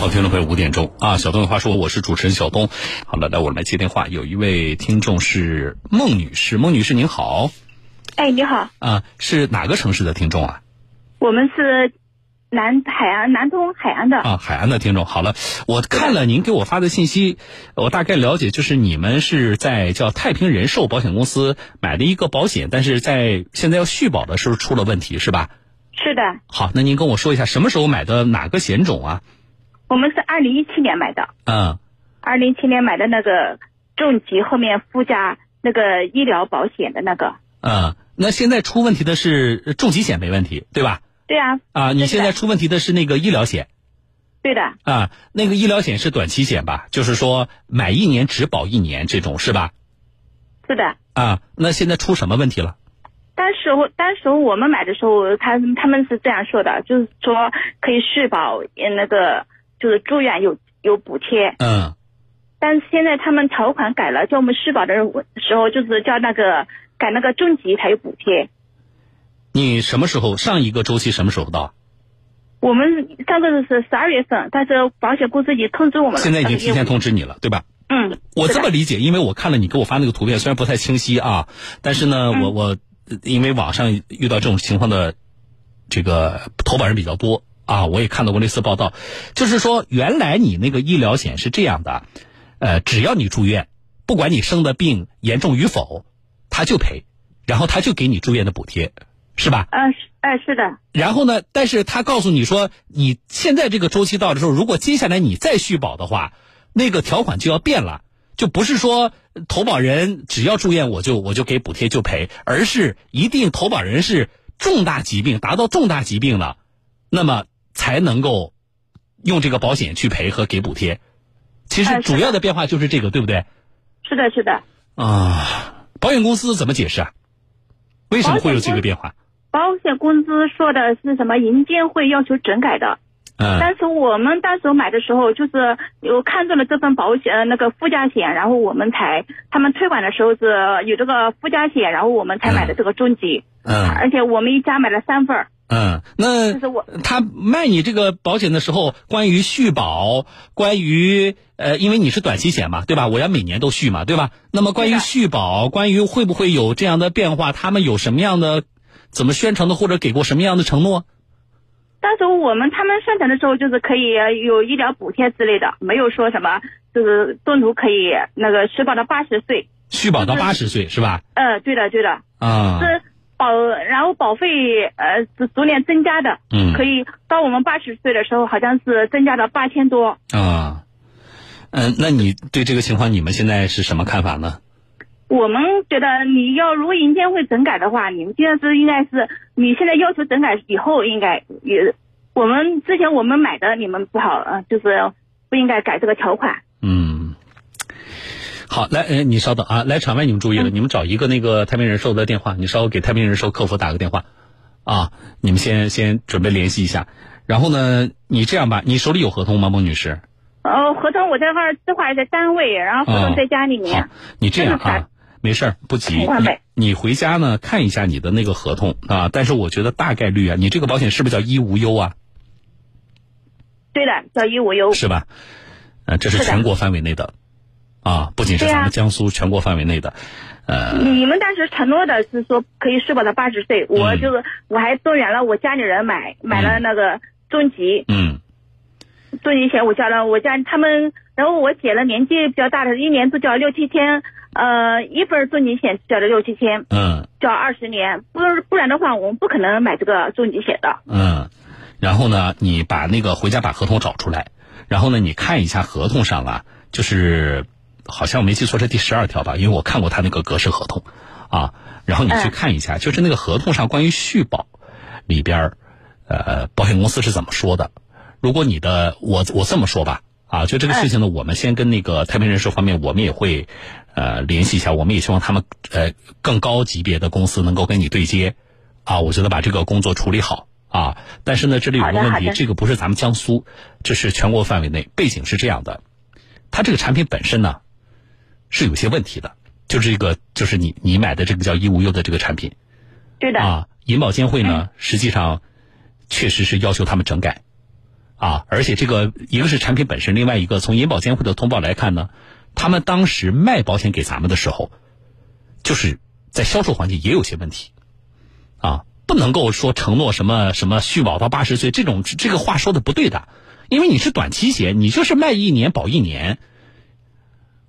好，听众朋友，五点钟啊，小东有话说，我是主持人小东。好了，来我们来接电话，有一位听众是孟女士，孟女士您好。哎，你好。啊，是哪个城市的听众啊？我们是南海安，南通海安的。啊，海安的听众。好了，我看了您给我发的信息，我大概了解，就是你们是在叫太平人寿保险公司买的一个保险，但是在现在要续保的时候出了问题，是吧？是的。好，那您跟我说一下，什么时候买的哪个险种啊？我们是二零一七年买的。嗯。二零一七年买的那个重疾后面附加那个医疗保险的那个。嗯，那现在出问题的是重疾险没问题，对吧？对啊。啊，你现在出问题的是那个医疗险。对的。啊，那个医疗险是短期险吧？就是说买一年只保一年这种是吧？是的。啊，那现在出什么问题了？当时我，当时候我们买的时候，他他们是这样说的，就是说可以续保，那个就是住院有有补贴。嗯。但是现在他们条款改了，叫我们续保的时候，就是叫那个改那个重疾才有补贴。你什么时候上一个周期什么时候到？我们上个是十二月份，但是保险公司已经通知我们了。现在已经提前通知你了，对吧？嗯。我这么理解，因为我看了你给我发那个图片，虽然不太清晰啊，但是呢，我我。因为网上遇到这种情况的这个投保人比较多啊，我也看到过类似报道，就是说原来你那个医疗险是这样的，呃，只要你住院，不管你生的病严重与否，他就赔，然后他就给你住院的补贴，是吧？嗯，是，哎，是的。然后呢，但是他告诉你说，你现在这个周期到的时候，如果接下来你再续保的话，那个条款就要变了。就不是说投保人只要住院我就我就给补贴就赔，而是一定投保人是重大疾病达到重大疾病了，那么才能够用这个保险去赔和给补贴。其实主要的变化就是这个，对不对？是的，是的。啊，保险公司怎么解释啊？为什么会有这个变化？保险公司说的是什么？银监会要求整改的。但是我们当时买的时候，就是有看中了这份保险那个附加险，然后我们才他们推广的时候是有这个附加险，然后我们才买的这个重疾。嗯，而且我们一家买了三份嗯，那他卖你这个保险的时候，关于续保，关于呃，因为你是短期险嘛，对吧？我要每年都续嘛，对吧？那么关于续保，关于会不会有这样的变化，他们有什么样的怎么宣传的，或者给过什么样的承诺？当时我们他们宣传的时候，就是可以有医疗补贴之类的，没有说什么就是中途可以那个续保到八十岁，续保到八十岁是吧？呃，对的，对的。啊。是保，然后保费呃是逐年增加的。嗯。可以到我们八十岁的时候，好像是增加了八千多。啊。嗯，那你对这个情况，你们现在是什么看法呢？我们觉得你要如果银监会整改的话，你们现在是应该是你现在要求整改以后应该也，我们之前我们买的你们不好呃，就是不应该改这个条款。嗯，好，来，哎，你稍等啊，来场外你们注意了，你们找一个那个太平人寿的电话，你稍微给太平人寿客服打个电话，啊，你们先先准备联系一下，然后呢，你这样吧，你手里有合同吗，孟女士？哦，合同我这块这块在单位，然后合同在家里面。好，你这样啊。没事儿，不急。你你回家呢，看一下你的那个合同啊。但是我觉得大概率啊，你这个保险是不是叫医无忧啊？对的，叫医无忧。是吧？呃，这是全国范围内的，啊，不仅是咱们江苏全国范围内的。呃，你们当时承诺的是说可以社保到八十岁，我就是我还动员了我家里人买买了那个重疾。嗯。重疾险我交了，我家他们，然后我姐了年纪比较大的，一年都交六七千。呃，一份重疾险交了六七千，嗯，交二十年，不不然的话，我们不可能买这个重疾险的。嗯，然后呢，你把那个回家把合同找出来，然后呢，你看一下合同上啊，就是好像我没记错是第十二条吧，因为我看过他那个格式合同，啊，然后你去看一下，就是那个合同上关于续保里边呃，保险公司是怎么说的？如果你的，我我这么说吧。啊，就这个事情呢，我们先跟那个太平人寿方面，我们也会呃联系一下，我们也希望他们呃更高级别的公司能够跟你对接，啊，我觉得把这个工作处理好啊。但是呢，这里有个问题，这个不是咱们江苏，这是全国范围内。背景是这样的，它这个产品本身呢是有些问题的，就是这个就是你你买的这个叫医无忧的这个产品，对的啊，银保监会呢实际上确实是要求他们整改。啊，而且这个一个是产品本身，另外一个从银保监会的通报来看呢，他们当时卖保险给咱们的时候，就是在销售环节也有些问题，啊，不能够说承诺什么什么续保到八十岁这种这个话说的不对的，因为你是短期险，你就是卖一年保一年，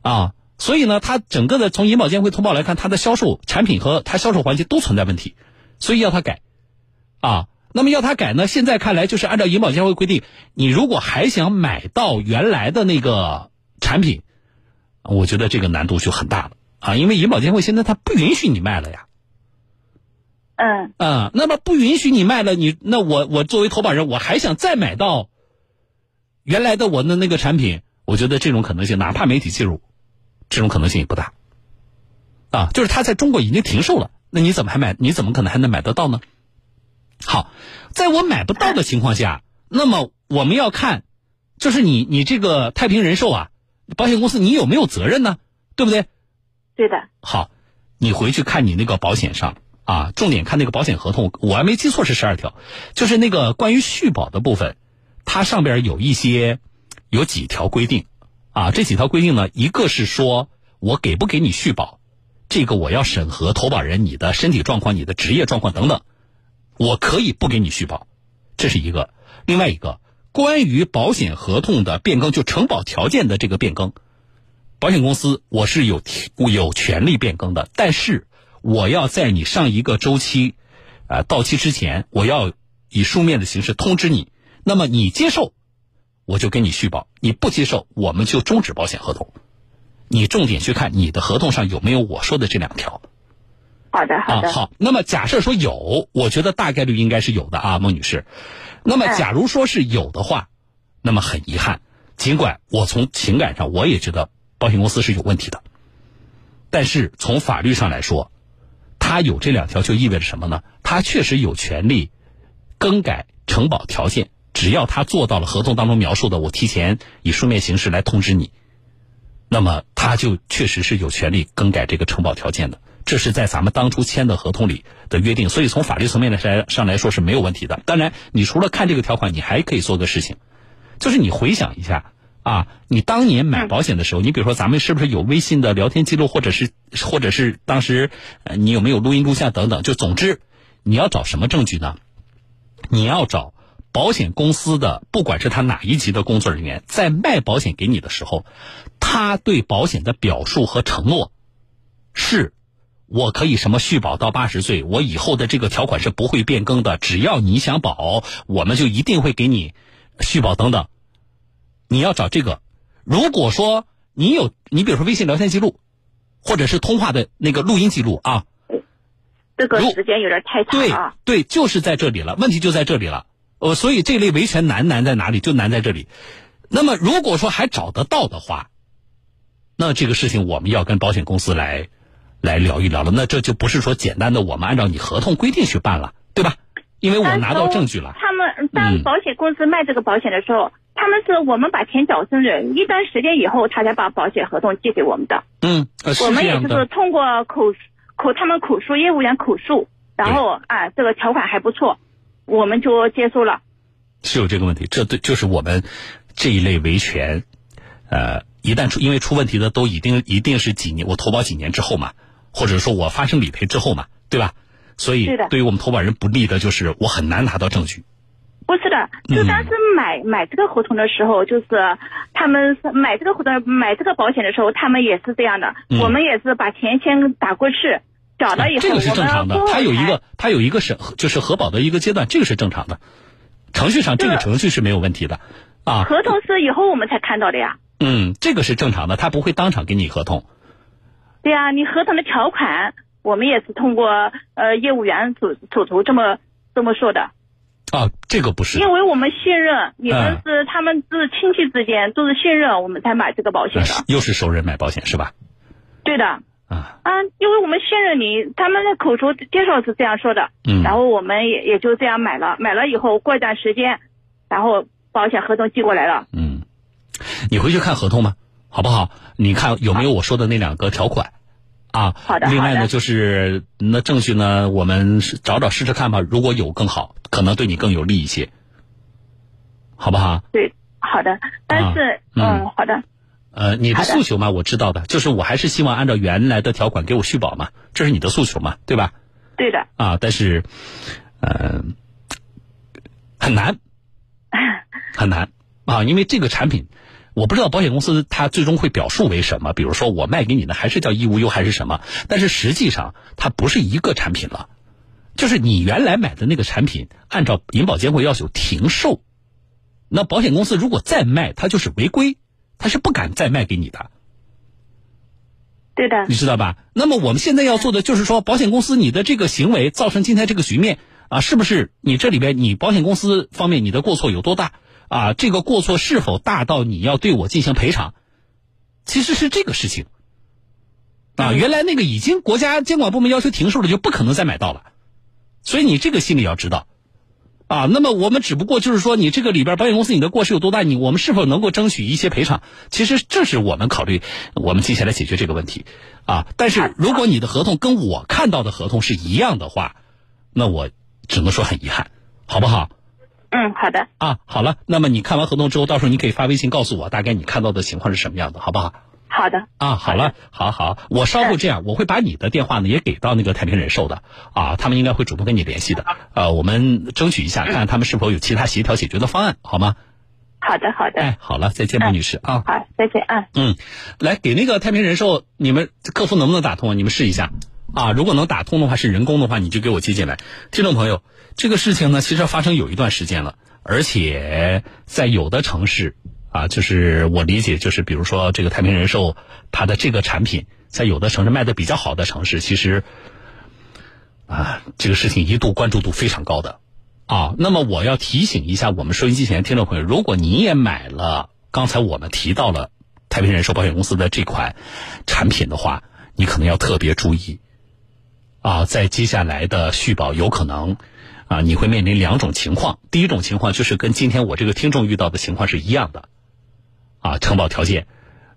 啊，所以呢，它整个的从银保监会通报来看，它的销售产品和它销售环节都存在问题，所以要它改，啊。那么要他改呢？现在看来就是按照银保监会规定，你如果还想买到原来的那个产品，我觉得这个难度就很大了啊！因为银保监会现在它不允许你卖了呀。嗯。啊，那么不允许你卖了，你那我我作为投保人，我还想再买到原来的我的那个产品，我觉得这种可能性，哪怕媒体介入，这种可能性也不大。啊，就是他在中国已经停售了，那你怎么还买？你怎么可能还能买得到呢？好，在我买不到的情况下，那么我们要看，就是你你这个太平人寿啊，保险公司你有没有责任呢？对不对？对的。好，你回去看你那个保险上啊，重点看那个保险合同，我还没记错是十二条，就是那个关于续保的部分，它上边有一些有几条规定啊，这几条规定呢，一个是说我给不给你续保，这个我要审核投保人你的身体状况、你的职业状况等等。我可以不给你续保，这是一个；另外一个，关于保险合同的变更，就承保条件的这个变更，保险公司我是有有权利变更的，但是我要在你上一个周期，呃到期之前，我要以书面的形式通知你。那么你接受，我就给你续保；你不接受，我们就终止保险合同。你重点去看你的合同上有没有我说的这两条。好的，好的。好，那么假设说有，我觉得大概率应该是有的啊，孟女士。那么，假如说是有的话，那么很遗憾，尽管我从情感上我也觉得保险公司是有问题的，但是从法律上来说，他有这两条就意味着什么呢？他确实有权利更改承保条件，只要他做到了合同当中描述的，我提前以书面形式来通知你，那么他就确实是有权利更改这个承保条件的。这是在咱们当初签的合同里的约定，所以从法律层面来上来说是没有问题的。当然，你除了看这个条款，你还可以做个事情，就是你回想一下啊，你当年买保险的时候，你比如说咱们是不是有微信的聊天记录，或者是或者是当时你有没有录音录像等等？就总之，你要找什么证据呢？你要找保险公司的，不管是他哪一级的工作人员，在卖保险给你的时候，他对保险的表述和承诺是。我可以什么续保到八十岁？我以后的这个条款是不会变更的。只要你想保，我们就一定会给你续保等等。你要找这个。如果说你有，你比如说微信聊天记录，或者是通话的那个录音记录啊，这个时间有点太长啊。对对，就是在这里了，问题就在这里了。呃，所以这类维权难难在哪里？就难在这里。那么如果说还找得到的话，那这个事情我们要跟保险公司来。来聊一聊了，那这就不是说简单的我们按照你合同规定去办了，对吧？因为我拿到证据了。他们当保险公司卖这个保险的时候，他们是我们把钱缴清了，一段时间以后他才把保险合同寄给我们的。嗯，我们也就是通过口口他们口述业务员口述，然后啊这个条款还不错，我们就接受了。是有这个问题，这对就是我们这一类维权，呃，一旦出因为出问题的都一定一定是几年，我投保几年之后嘛。或者说我发生理赔之后嘛，对吧？所以对于我们投保人不利的就是我很难拿到证据。不是的，就当时买买这个合同的时候，就是他们买这个合同买这个保险的时候，他们也是这样的。我们也是把钱先打过去，缴了以后，这个是正常的。他有一个他有一个审就是核保的一个阶段，这个是正常的。程序上这个程序是没有问题的啊。合同是以后我们才看到的呀。嗯，这个是正常的，他不会当场给你合同。对呀，你合同的条款，我们也是通过呃业务员手手头这么这么说的。啊，这个不是。因为我们信任你们是他们是亲戚之间都是信任，我们才买这个保险的。又是熟人买保险是吧？对的。啊。啊，因为我们信任你，他们的口头介绍是这样说的。嗯。然后我们也也就这样买了，买了以后过一段时间，然后保险合同寄过来了。嗯。你回去看合同吧？好不好？你看有没有我说的那两个条款？啊，好的。另外呢，就是那证据呢，我们找找试试看吧。如果有更好，可能对你更有利一些。好不好？对，好的。但是，嗯，好的。呃，你的诉求嘛，我知道的，就是我还是希望按照原来的条款给我续保嘛，这是你的诉求嘛，对吧？对的。啊，但是，嗯，很难，很难啊，因为这个产品，我不知道保险公司它最终会表述为什么，比如说我卖给你的还是叫义无忧还是什么，但是实际上它不是一个产品了，就是你原来买的那个产品，按照银保监会要求停售，那保险公司如果再卖，它就是违规。他是不敢再卖给你的，对的，你知道吧？那么我们现在要做的就是说，保险公司你的这个行为造成今天这个局面啊，是不是你这里边你保险公司方面你的过错有多大啊？这个过错是否大到你要对我进行赔偿？其实是这个事情啊。原来那个已经国家监管部门要求停售了，就不可能再买到了，所以你这个心里要知道。啊，那么我们只不过就是说，你这个里边保险公司你的过失有多大？你我们是否能够争取一些赔偿？其实这是我们考虑，我们接下来解决这个问题。啊，但是如果你的合同跟我看到的合同是一样的话，那我只能说很遗憾，好不好？嗯，好的。啊，好了，那么你看完合同之后，到时候你可以发微信告诉我，大概你看到的情况是什么样的，好不好？好的啊，好了，好好，我稍后这样，我会把你的电话呢也给到那个太平人寿的啊，他们应该会主动跟你联系的，呃，我们争取一下，看看他们是否有其他协调解决的方案，好吗？好的，好的。哎，好了，再见，孟女士啊。好，再见啊。嗯，来给那个太平人寿，你们客服能不能打通啊？你们试一下啊，如果能打通的话，是人工的话，你就给我接进来。听众朋友，这个事情呢，其实发生有一段时间了，而且在有的城市。啊，就是我理解，就是比如说这个太平人寿，它的这个产品在有的城市卖的比较好的城市，其实啊，这个事情一度关注度非常高的啊。那么我要提醒一下我们收音机前听众朋友，如果你也买了刚才我们提到了太平人寿保险公司的这款产品的话，你可能要特别注意啊，在接下来的续保有可能啊，你会面临两种情况。第一种情况就是跟今天我这个听众遇到的情况是一样的。啊，承保条件，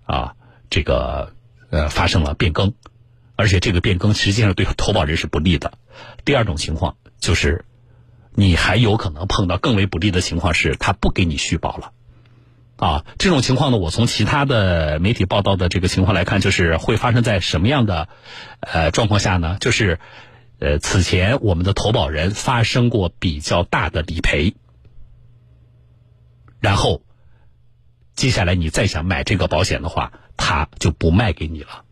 啊，这个呃发生了变更，而且这个变更实际上对投保人是不利的。第二种情况就是，你还有可能碰到更为不利的情况，是他不给你续保了。啊，这种情况呢，我从其他的媒体报道的这个情况来看，就是会发生在什么样的呃状况下呢？就是呃此前我们的投保人发生过比较大的理赔，然后。接下来你再想买这个保险的话，他就不卖给你了，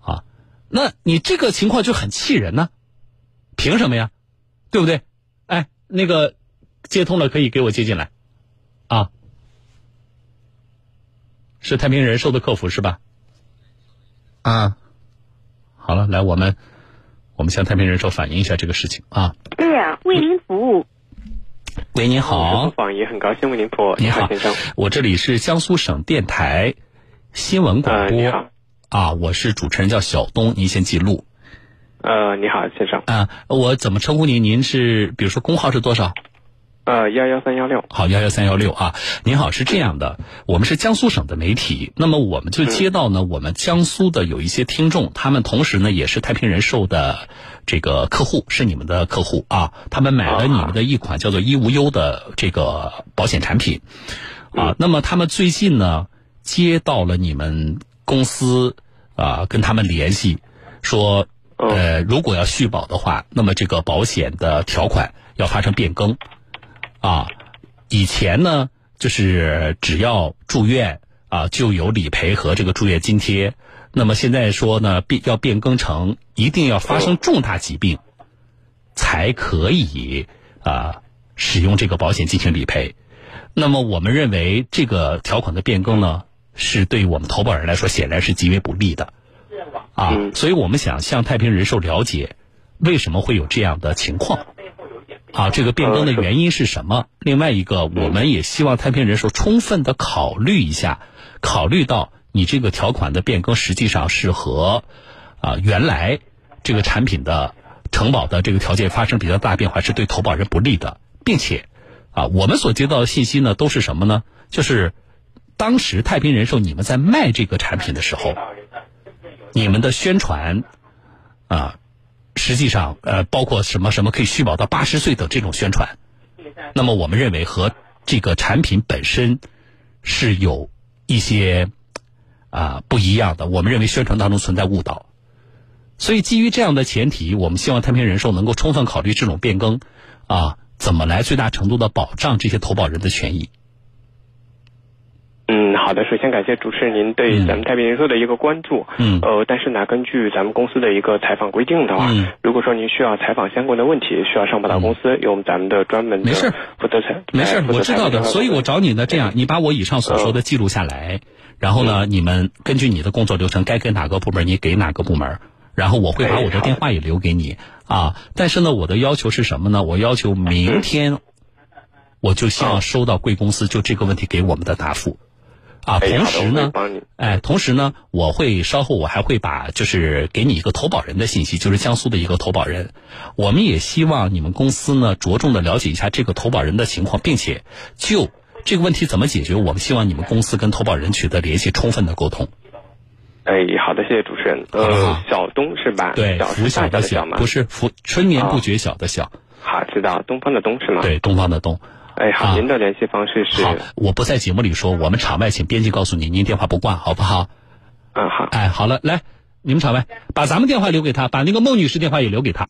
啊，那你这个情况就很气人呢，凭什么呀？对不对？哎，那个接通了，可以给我接进来，啊，是太平人寿的客服是吧？啊，好了，来我们我们向太平人寿反映一下这个事情啊。对呀，为您服务。喂，您好。访也很高兴为您服务。你好，先生。我这里是江苏省电台新闻广播。你好。啊，我是主持人，叫小东，您先记录。呃，你好，先生。啊，我怎么称呼您？您是，比如说工号是多少？呃，幺幺三幺六。好，幺幺三幺六啊。您好，是这样的，我们是江苏省的媒体，那么我们就接到呢，我们江苏的有一些听众，他们同时呢也是太平人寿的。这个客户是你们的客户啊，他们买了你们的一款叫做“一无忧”的这个保险产品啊。那么他们最近呢接到了你们公司啊，跟他们联系说，呃，如果要续保的话，那么这个保险的条款要发生变更啊。以前呢就是只要住院啊就有理赔和这个住院津贴。那么现在说呢，变要变更成一定要发生重大疾病，才可以啊使用这个保险进行理赔。那么我们认为这个条款的变更呢，是对我们投保人来说显然是极为不利的啊。所以我们想向太平人寿了解为什么会有这样的情况啊？这个变更的原因是什么？另外一个，我们也希望太平人寿充分的考虑一下，考虑到。你这个条款的变更实际上是和啊原来这个产品的承保的这个条件发生比较大变化，是对投保人不利的，并且啊我们所接到的信息呢都是什么呢？就是当时太平人寿你们在卖这个产品的时候，你们的宣传啊实际上呃包括什么什么可以续保到八十岁等这种宣传，那么我们认为和这个产品本身是有一些啊不一样的，我们认为宣传当中存在误导。所以基于这样的前提，我们希望太平人寿能够充分考虑这种变更啊，怎么来最大程度的保障这些投保人的权益。嗯，好的。首先感谢主持人您对咱们太平人寿的一个关注。嗯。呃，但是呢，根据咱们公司的一个采访规定的话，如果说您需要采访相关的问题，需要上报到公司，用咱们的专门的没事负责采没事，我知道的。所以我找你呢，这样，你把我以上所说的记录下来，然后呢，你们根据你的工作流程，该给哪个部门，你给哪个部门，然后我会把我的电话也留给你啊。但是呢，我的要求是什么呢？我要求明天 我就希望收到贵公司就这个问题给我们的答复。啊，同时呢，哎，同时呢，我会稍后我还会把就是给你一个投保人的信息，就是江苏的一个投保人。我们也希望你们公司呢着重的了解一下这个投保人的情况，并且就这个问题怎么解决，我们希望你们公司跟投保人取得联系，充分的沟通。哎，好的，谢谢主持人。呃，小东是吧？对，福小的小吗？不是福，春眠不觉晓的晓。好，知道东方的东是吗？对，东方的东。哎，好，您的联系方式是？好，我不在节目里说，我们场外请编辑告诉您，您电话不挂，好不好？嗯，好。哎，好了，来，你们场外把咱们电话留给他，把那个孟女士电话也留给他。